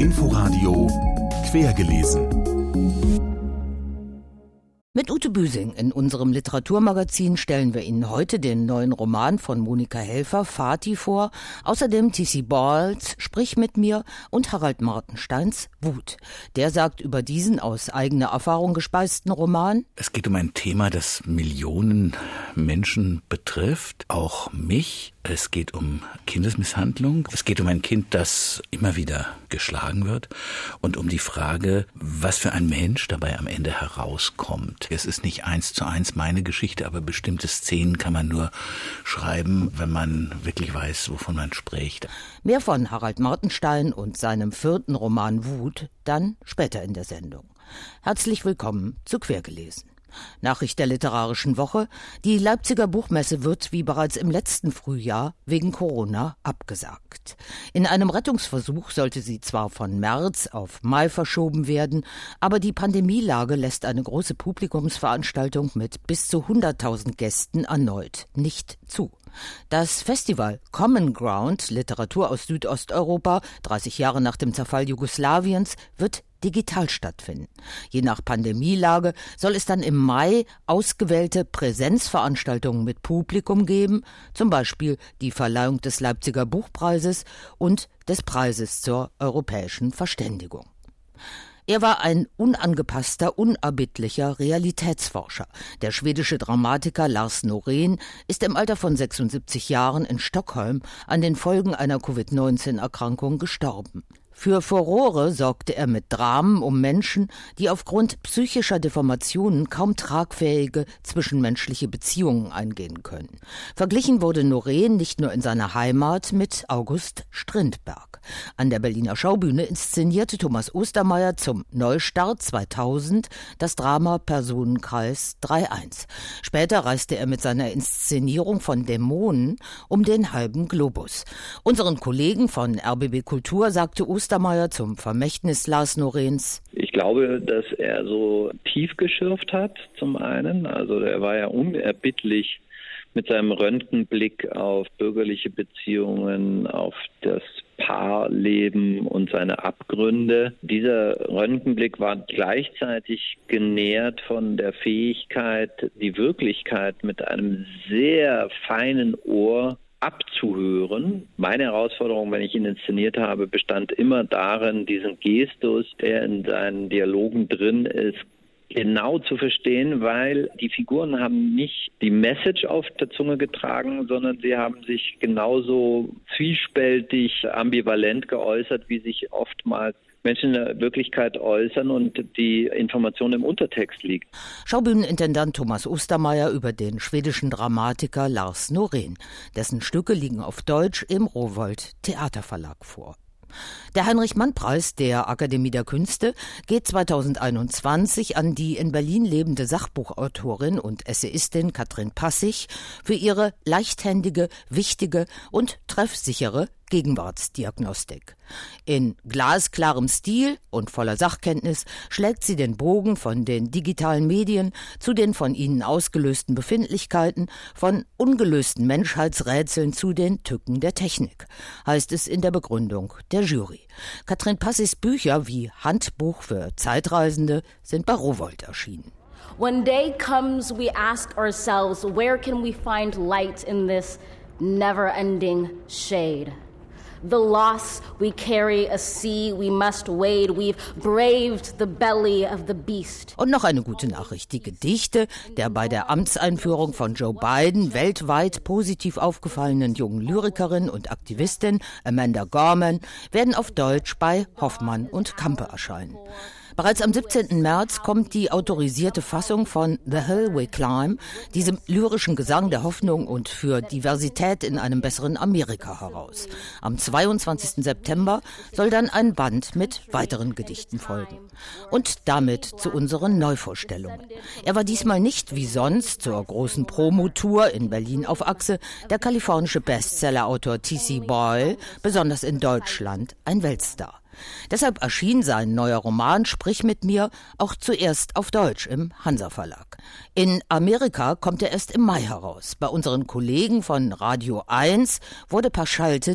Inforadio Quergelesen. Mit Ute Büsing in unserem Literaturmagazin stellen wir Ihnen heute den neuen Roman von Monika Helfer, Fati, vor. Außerdem T.C. Balls, Sprich mit mir und Harald Martensteins Wut. Der sagt über diesen aus eigener Erfahrung gespeisten Roman. Es geht um ein Thema, das Millionen Menschen betrifft, auch mich. Es geht um Kindesmisshandlung. Es geht um ein Kind, das immer wieder geschlagen wird und um die Frage, was für ein Mensch dabei am Ende herauskommt. Es ist nicht eins zu eins meine Geschichte, aber bestimmte Szenen kann man nur schreiben, wenn man wirklich weiß, wovon man spricht. Mehr von Harald Martenstein und seinem vierten Roman Wut dann später in der Sendung. Herzlich willkommen zu Quergelesen. Nachricht der Literarischen Woche. Die Leipziger Buchmesse wird wie bereits im letzten Frühjahr wegen Corona abgesagt. In einem Rettungsversuch sollte sie zwar von März auf Mai verschoben werden, aber die Pandemielage lässt eine große Publikumsveranstaltung mit bis zu 100.000 Gästen erneut nicht zu. Das Festival Common Ground Literatur aus Südosteuropa, 30 Jahre nach dem Zerfall Jugoslawiens, wird digital stattfinden. Je nach Pandemielage soll es dann im Mai ausgewählte Präsenzveranstaltungen mit Publikum geben, zum Beispiel die Verleihung des Leipziger Buchpreises und des Preises zur europäischen Verständigung. Er war ein unangepasster, unerbittlicher Realitätsforscher. Der schwedische Dramatiker Lars Norén ist im Alter von 76 Jahren in Stockholm an den Folgen einer Covid-19-Erkrankung gestorben. Für Furore sorgte er mit Dramen um Menschen, die aufgrund psychischer Deformationen kaum tragfähige zwischenmenschliche Beziehungen eingehen können. Verglichen wurde Noreen nicht nur in seiner Heimat mit August Strindberg. An der Berliner Schaubühne inszenierte Thomas Ostermeier zum Neustart 2000 das Drama Personenkreis 3.1. Später reiste er mit seiner Inszenierung von Dämonen um den halben Globus. Unseren Kollegen von RBB Kultur sagte Ostermeier, Ostermeier zum Vermächtnis Lars Norens? Ich glaube, dass er so tief geschürft hat, zum einen. Also er war ja unerbittlich mit seinem Röntgenblick auf bürgerliche Beziehungen, auf das Paarleben und seine Abgründe. Dieser Röntgenblick war gleichzeitig genährt von der Fähigkeit, die Wirklichkeit mit einem sehr feinen Ohr abzuhören. Meine Herausforderung, wenn ich ihn inszeniert habe, bestand immer darin, diesen Gestus, der in seinen Dialogen drin ist, genau zu verstehen, weil die Figuren haben nicht die Message auf der Zunge getragen, sondern sie haben sich genauso zwiespältig, ambivalent geäußert, wie sich oftmals Menschen in der Wirklichkeit äußern und die Information im Untertext liegt. Schaubühnenintendant Thomas Ostermeier über den schwedischen Dramatiker Lars Norén. Dessen Stücke liegen auf Deutsch im Rowold Theaterverlag vor. Der Heinrich-Mann-Preis der Akademie der Künste geht 2021 an die in Berlin lebende Sachbuchautorin und Essayistin Katrin Passig für ihre leichthändige, wichtige und treffsichere Gegenwartsdiagnostik. In glasklarem Stil und voller Sachkenntnis schlägt sie den Bogen von den digitalen Medien zu den von ihnen ausgelösten Befindlichkeiten, von ungelösten Menschheitsrätseln zu den Tücken der Technik, heißt es in der Begründung der Jury. Katrin Passis Bücher wie Handbuch für Zeitreisende sind bei Rowold erschienen. When day comes, we ask ourselves, where can we find light in this never ending shade? The loss we carry, a sea we must wade. We've braved the belly of the beast. Und noch eine gute Nachricht. Die Gedichte der bei der Amtseinführung von Joe Biden weltweit positiv aufgefallenen jungen Lyrikerin und Aktivistin Amanda Gorman werden auf Deutsch bei Hoffmann und Kampe erscheinen. Bereits am 17. März kommt die autorisierte Fassung von The Hill We Climb, diesem lyrischen Gesang der Hoffnung und für Diversität in einem besseren Amerika heraus. Am 22. September soll dann ein Band mit weiteren Gedichten folgen. Und damit zu unseren Neuvorstellungen. Er war diesmal nicht wie sonst zur großen Promotour in Berlin auf Achse der kalifornische Bestsellerautor T.C. Boyle, besonders in Deutschland ein Weltstar. Deshalb erschien sein neuer Roman Sprich mit mir auch zuerst auf Deutsch im Hansa Verlag. In Amerika kommt er erst im Mai heraus. Bei unseren Kollegen von Radio 1 wurde per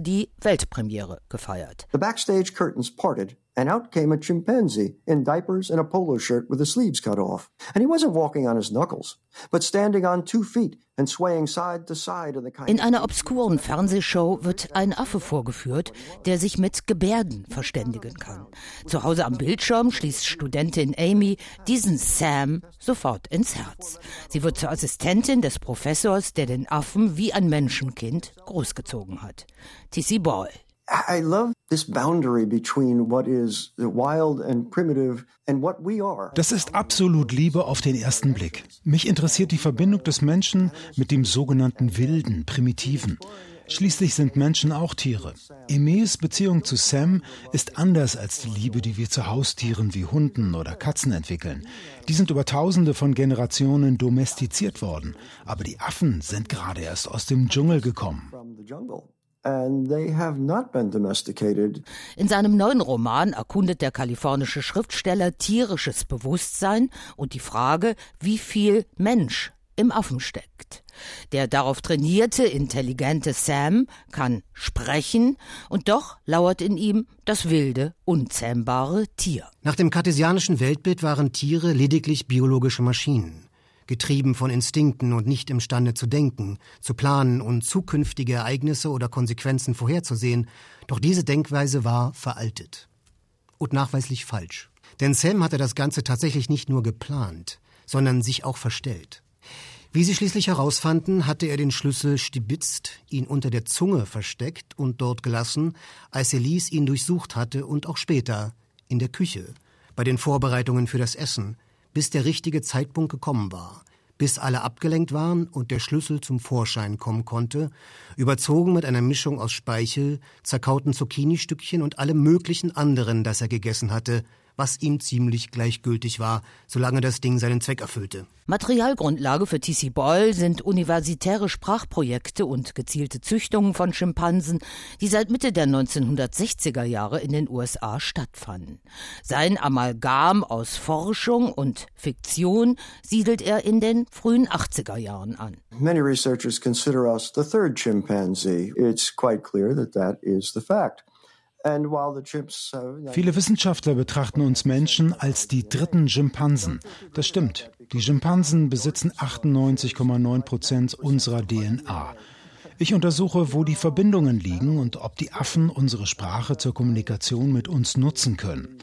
die Weltpremiere gefeiert. The backstage curtains parted and out came a chimpanzee in diapers and a polo shirt with the sleeves cut off. And he wasn't walking on his knuckles, but standing on two feet and swaying side to side in the kind In einer obskuren Fernsehshow wird ein Affe vorgeführt, der sich mit Gebärden verständigen kann. Zu Hause am Bildschirm schließt Studentin Amy diesen Sam sofort ins Herz. Sie wird zur Assistentin des Professors, der den Affen wie ein Menschenkind großgezogen hat. T.C. Ball. I love this boundary between what is wild and primitive and what we are. Das ist absolut Liebe auf den ersten Blick. Mich interessiert die Verbindung des Menschen mit dem sogenannten Wilden, Primitiven. Schließlich sind Menschen auch Tiere. Emes Beziehung zu Sam ist anders als die Liebe, die wir zu Haustieren wie Hunden oder Katzen entwickeln. Die sind über tausende von Generationen domestiziert worden. Aber die Affen sind gerade erst aus dem Dschungel gekommen. From the jungle. And they have not been domesticated. In seinem neuen Roman erkundet der kalifornische Schriftsteller tierisches Bewusstsein und die Frage, wie viel Mensch im Affen steckt. Der darauf trainierte, intelligente Sam kann sprechen, und doch lauert in ihm das wilde, unzähmbare Tier. Nach dem kartesianischen Weltbild waren Tiere lediglich biologische Maschinen getrieben von Instinkten und nicht imstande zu denken, zu planen und zukünftige Ereignisse oder Konsequenzen vorherzusehen, doch diese Denkweise war veraltet. Und nachweislich falsch. Denn Sam hatte das Ganze tatsächlich nicht nur geplant, sondern sich auch verstellt. Wie sie schließlich herausfanden, hatte er den Schlüssel stibitzt, ihn unter der Zunge versteckt und dort gelassen, als Elise ihn durchsucht hatte und auch später in der Küche, bei den Vorbereitungen für das Essen, bis der richtige Zeitpunkt gekommen war, bis alle abgelenkt waren und der Schlüssel zum Vorschein kommen konnte, überzogen mit einer Mischung aus Speichel, zerkauten Zucchini-Stückchen und allem möglichen anderen, das er gegessen hatte, was ihm ziemlich gleichgültig war, solange das Ding seinen Zweck erfüllte. Materialgrundlage für TC Boyle sind universitäre Sprachprojekte und gezielte Züchtungen von Schimpansen, die seit Mitte der 1960er Jahre in den USA stattfanden. Sein Amalgam aus Forschung und Fiktion siedelt er in den frühen 80er Jahren an. Many researchers consider us the third chimpanzee. It's quite clear that that is the fact. Viele Wissenschaftler betrachten uns Menschen als die dritten Schimpansen. Das stimmt. Die Schimpansen besitzen 98,9 Prozent unserer DNA. Ich untersuche, wo die Verbindungen liegen und ob die Affen unsere Sprache zur Kommunikation mit uns nutzen können.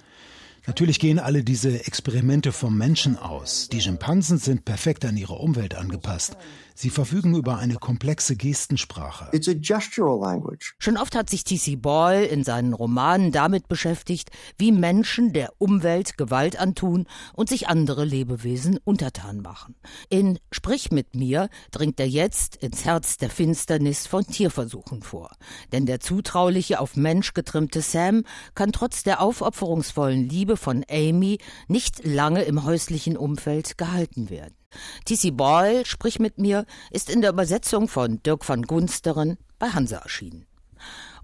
Natürlich gehen alle diese Experimente vom Menschen aus. Die Schimpansen sind perfekt an ihre Umwelt angepasst. Sie verfügen über eine komplexe Gestensprache. It's a gestural language. Schon oft hat sich T.C. Boyle in seinen Romanen damit beschäftigt, wie Menschen der Umwelt Gewalt antun und sich andere Lebewesen untertan machen. In Sprich mit mir dringt er jetzt ins Herz der Finsternis von Tierversuchen vor. Denn der zutrauliche, auf Mensch getrimmte Sam kann trotz der aufopferungsvollen Liebe von Amy nicht lange im häuslichen Umfeld gehalten werden. T.C. Boyle, sprich mit mir, ist in der Übersetzung von Dirk van Gunsteren bei Hansa erschienen.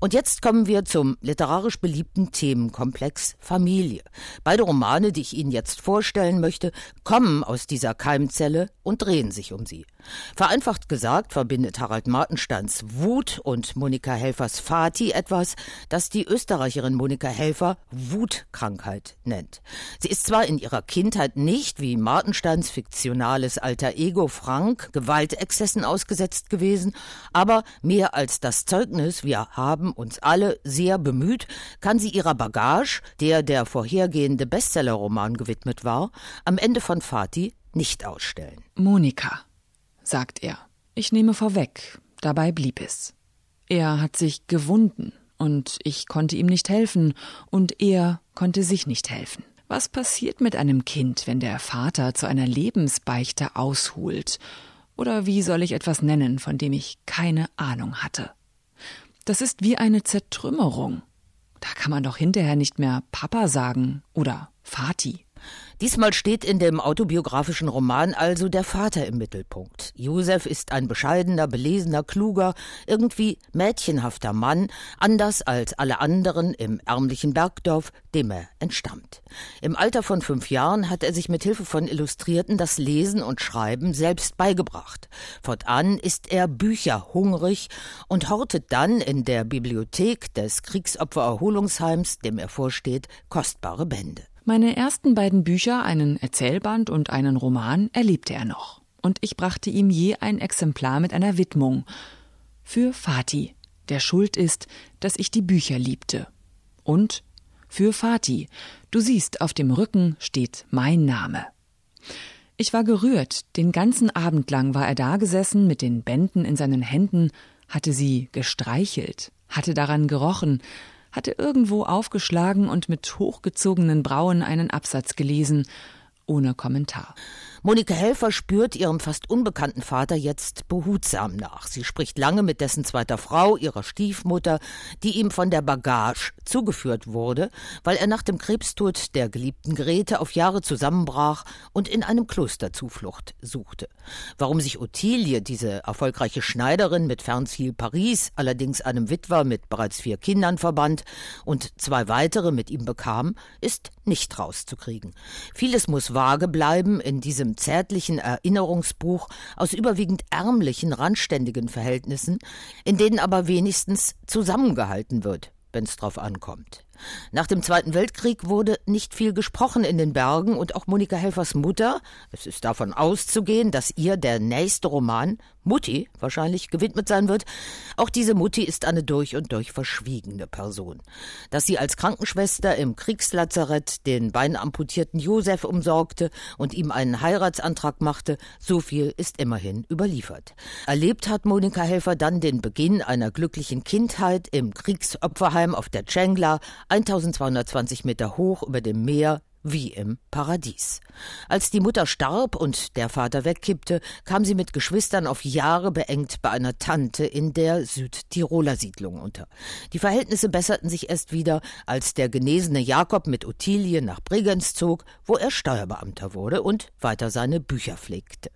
Und jetzt kommen wir zum literarisch beliebten Themenkomplex Familie. Beide Romane, die ich Ihnen jetzt vorstellen möchte, kommen aus dieser Keimzelle und drehen sich um sie. Vereinfacht gesagt verbindet Harald Martensteins Wut und Monika Helfers Fati etwas, das die Österreicherin Monika Helfer Wutkrankheit nennt. Sie ist zwar in ihrer Kindheit nicht wie Martensteins fiktionales alter Ego Frank Gewaltexzessen ausgesetzt gewesen, aber mehr als das Zeugnis, wir haben uns alle sehr bemüht, kann sie ihrer Bagage, der der vorhergehende Bestsellerroman gewidmet war, am Ende von Fati nicht ausstellen. Monika, sagt er. Ich nehme vorweg, dabei blieb es. Er hat sich gewunden, und ich konnte ihm nicht helfen, und er konnte sich nicht helfen. Was passiert mit einem Kind, wenn der Vater zu einer Lebensbeichte ausholt? Oder wie soll ich etwas nennen, von dem ich keine Ahnung hatte? Das ist wie eine Zertrümmerung. Da kann man doch hinterher nicht mehr Papa sagen oder Vati. Diesmal steht in dem autobiografischen Roman also der Vater im Mittelpunkt. Josef ist ein bescheidener, belesener, kluger, irgendwie mädchenhafter Mann, anders als alle anderen im ärmlichen Bergdorf, dem er entstammt. Im Alter von fünf Jahren hat er sich mit Hilfe von Illustrierten das Lesen und Schreiben selbst beigebracht. Fortan ist er bücherhungrig und hortet dann in der Bibliothek des Kriegsopfererholungsheims, dem er vorsteht, kostbare Bände. Meine ersten beiden Bücher, einen Erzählband und einen Roman, erlebte er noch. Und ich brachte ihm je ein Exemplar mit einer Widmung. Für Fatih, der schuld ist, dass ich die Bücher liebte. Und für Fatih, du siehst, auf dem Rücken steht mein Name. Ich war gerührt, den ganzen Abend lang war er da gesessen mit den Bänden in seinen Händen, hatte sie gestreichelt, hatte daran gerochen, hatte irgendwo aufgeschlagen und mit hochgezogenen Brauen einen Absatz gelesen, ohne Kommentar. Monika Helfer spürt ihrem fast unbekannten Vater jetzt behutsam nach. Sie spricht lange mit dessen zweiter Frau, ihrer Stiefmutter, die ihm von der Bagage zugeführt wurde, weil er nach dem Krebstod der geliebten Grete auf Jahre zusammenbrach und in einem Kloster Zuflucht suchte. Warum sich Ottilie, diese erfolgreiche Schneiderin mit Fernziel Paris, allerdings einem Witwer mit bereits vier Kindern verband und zwei weitere mit ihm bekam, ist nicht rauszukriegen. Vieles muss vage bleiben in diesem zärtlichen Erinnerungsbuch aus überwiegend ärmlichen, randständigen Verhältnissen, in denen aber wenigstens zusammengehalten wird, wenn's drauf ankommt. Nach dem Zweiten Weltkrieg wurde nicht viel gesprochen in den Bergen und auch Monika Helfers Mutter, es ist davon auszugehen, dass ihr der nächste Roman Mutti wahrscheinlich gewidmet sein wird, auch diese Mutti ist eine durch und durch verschwiegene Person. Dass sie als Krankenschwester im Kriegslazarett den beinamputierten Josef umsorgte und ihm einen Heiratsantrag machte, so viel ist immerhin überliefert. Erlebt hat Monika Helfer dann den Beginn einer glücklichen Kindheit im Kriegsopferheim auf der Tschengla, 1220 Meter hoch über dem Meer, wie im Paradies. Als die Mutter starb und der Vater wegkippte, kam sie mit Geschwistern auf Jahre beengt bei einer Tante in der Südtiroler Siedlung unter. Die Verhältnisse besserten sich erst wieder, als der genesene Jakob mit Ottilie nach Bregenz zog, wo er Steuerbeamter wurde und weiter seine Bücher pflegte.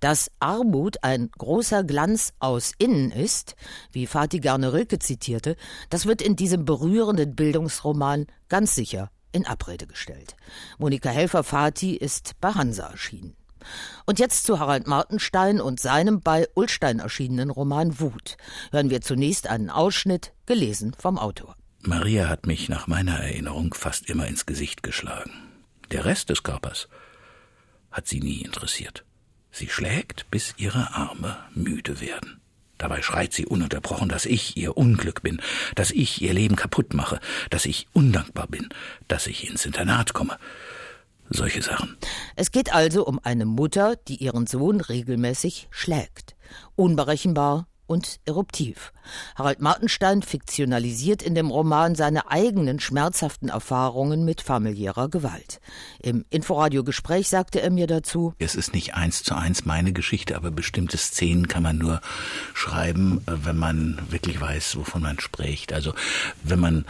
Dass Armut ein großer Glanz aus innen ist, wie Fatih Garne Rilke zitierte, das wird in diesem berührenden Bildungsroman ganz sicher in Abrede gestellt. Monika Helfer-Fatih ist bei Hansa erschienen. Und jetzt zu Harald Martenstein und seinem bei Ullstein erschienenen Roman Wut. Hören wir zunächst einen Ausschnitt, gelesen vom Autor. Maria hat mich nach meiner Erinnerung fast immer ins Gesicht geschlagen. Der Rest des Körpers hat sie nie interessiert. Sie schlägt, bis ihre Arme müde werden. Dabei schreit sie ununterbrochen, dass ich ihr Unglück bin, dass ich ihr Leben kaputt mache, dass ich undankbar bin, dass ich ins Internat komme. Solche Sachen. Es geht also um eine Mutter, die ihren Sohn regelmäßig schlägt. Unberechenbar, und eruptiv. Harald Martenstein fiktionalisiert in dem Roman seine eigenen schmerzhaften Erfahrungen mit familiärer Gewalt. Im Inforadio-Gespräch sagte er mir dazu, Es ist nicht eins zu eins meine Geschichte, aber bestimmte Szenen kann man nur schreiben, äh, wenn man wirklich weiß, wovon man spricht. Also wenn man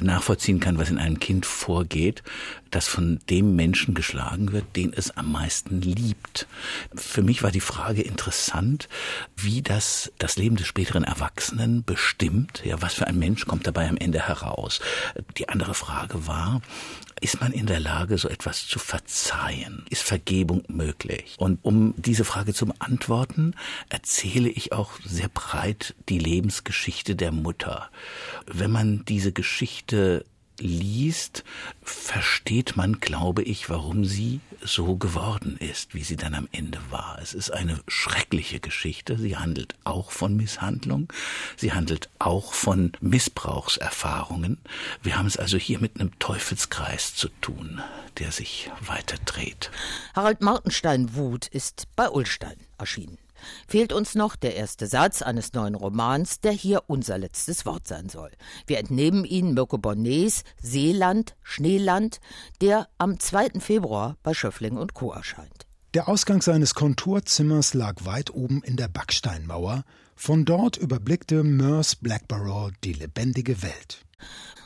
nachvollziehen kann, was in einem Kind vorgeht, das von dem Menschen geschlagen wird, den es am meisten liebt. Für mich war die Frage interessant, wie das das Leben des späteren Erwachsenen bestimmt. Ja, was für ein Mensch kommt dabei am Ende heraus? Die andere Frage war, ist man in der Lage, so etwas zu verzeihen? Ist Vergebung möglich? Und um diese Frage zu beantworten, erzähle ich auch sehr breit die Lebensgeschichte der Mutter. Wenn man diese Geschichte liest, versteht man, glaube ich, warum sie so geworden ist, wie sie dann am Ende war. Es ist eine schreckliche Geschichte. Sie handelt auch von Misshandlung. Sie handelt auch von Missbrauchserfahrungen. Wir haben es also hier mit einem Teufelskreis zu tun, der sich weiter dreht. Harald Martenstein Wut ist bei Ullstein erschienen fehlt uns noch der erste Satz eines neuen Romans, der hier unser letztes Wort sein soll. Wir entnehmen ihn Mirko Bonnets Seeland, Schneeland, der am 2. Februar bei Schöffling und Co. erscheint. Der Ausgang seines Konturzimmers lag weit oben in der Backsteinmauer. Von dort überblickte Merce Blackborough die lebendige Welt.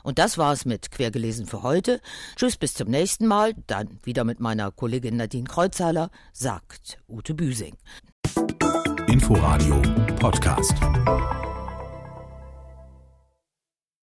Und das war's mit Quergelesen für heute. Tschüss, bis zum nächsten Mal. Dann wieder mit meiner Kollegin Nadine Kreuzhaler, sagt Ute Büsing. Inforadio Podcast.